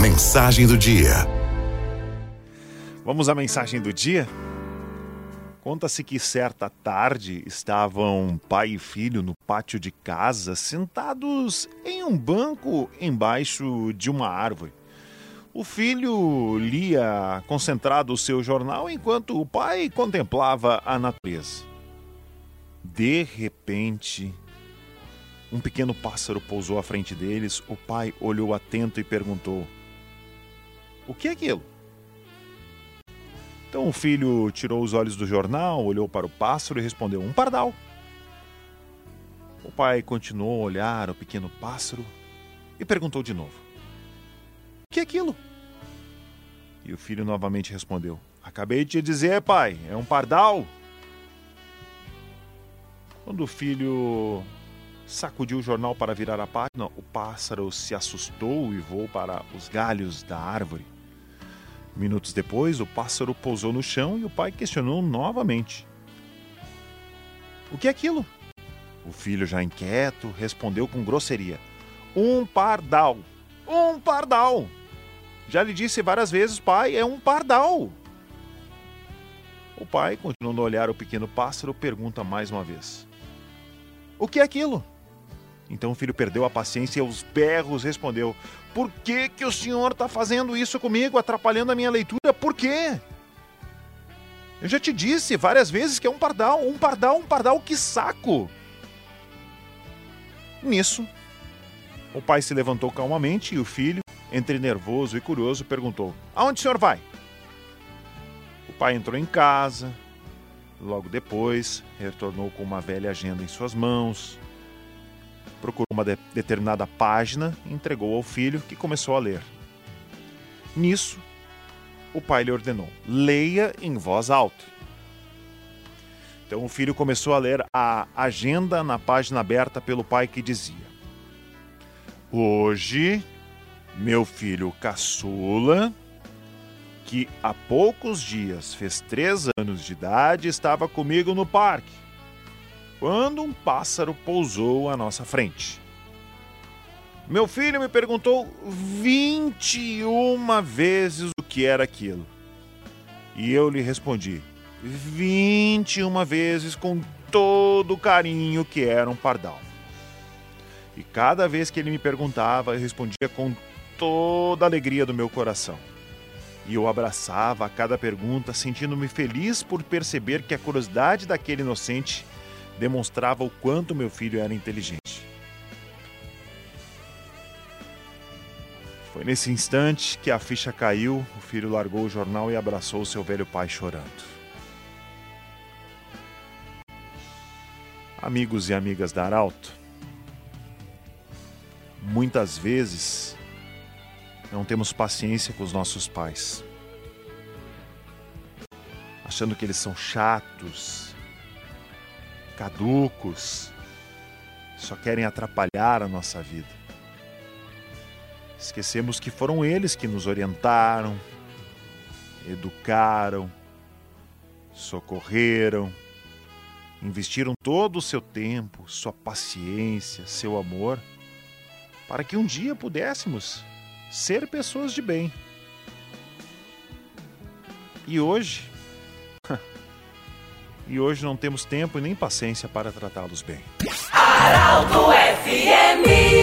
Mensagem do dia. Vamos à mensagem do dia? Conta-se que certa tarde estavam pai e filho no pátio de casa, sentados em um banco embaixo de uma árvore. O filho lia concentrado o seu jornal enquanto o pai contemplava a natureza. De repente, um pequeno pássaro pousou à frente deles. O pai olhou atento e perguntou: O que é aquilo? Então o filho tirou os olhos do jornal, olhou para o pássaro e respondeu: Um pardal. O pai continuou a olhar o pequeno pássaro e perguntou de novo: O que é aquilo? E o filho novamente respondeu: Acabei de te dizer, pai, é um pardal. Quando o filho sacudiu o jornal para virar a página, o pássaro se assustou e voou para os galhos da árvore. Minutos depois, o pássaro pousou no chão e o pai questionou novamente: O que é aquilo? O filho, já inquieto, respondeu com grosseria: Um pardal! Um pardal! Já lhe disse várias vezes, pai, é um pardal! O pai, continuando a olhar o pequeno pássaro, pergunta mais uma vez: O que é aquilo? Então o filho perdeu a paciência e aos berros respondeu: Por que, que o senhor está fazendo isso comigo, atrapalhando a minha leitura? Por quê? Eu já te disse várias vezes que é um pardal, um pardal, um pardal, que saco! Nisso, o pai se levantou calmamente e o filho, entre nervoso e curioso, perguntou: Aonde o senhor vai? O pai entrou em casa. Logo depois, retornou com uma velha agenda em suas mãos, procurou uma de determinada página e entregou ao filho, que começou a ler. Nisso, o pai lhe ordenou: leia em voz alta. Então o filho começou a ler a agenda na página aberta pelo pai que dizia: Hoje, meu filho caçula, que há poucos dias fez três anos de idade, estava comigo no parque quando um pássaro pousou à nossa frente. Meu filho me perguntou 21 vezes o que era aquilo. E eu lhe respondi 21 vezes com todo o carinho que era um pardal. E cada vez que ele me perguntava, eu respondia com toda a alegria do meu coração. E eu abraçava a cada pergunta, sentindo-me feliz por perceber que a curiosidade daquele inocente demonstrava o quanto meu filho era inteligente. Foi nesse instante que a ficha caiu, o filho largou o jornal e abraçou seu velho pai chorando. Amigos e amigas da Arauto, muitas vezes não temos paciência com os nossos pais, achando que eles são chatos, caducos, só querem atrapalhar a nossa vida. Esquecemos que foram eles que nos orientaram, educaram, socorreram, investiram todo o seu tempo, sua paciência, seu amor, para que um dia pudéssemos ser pessoas de bem. E hoje, e hoje não temos tempo e nem paciência para tratá-los bem. FMI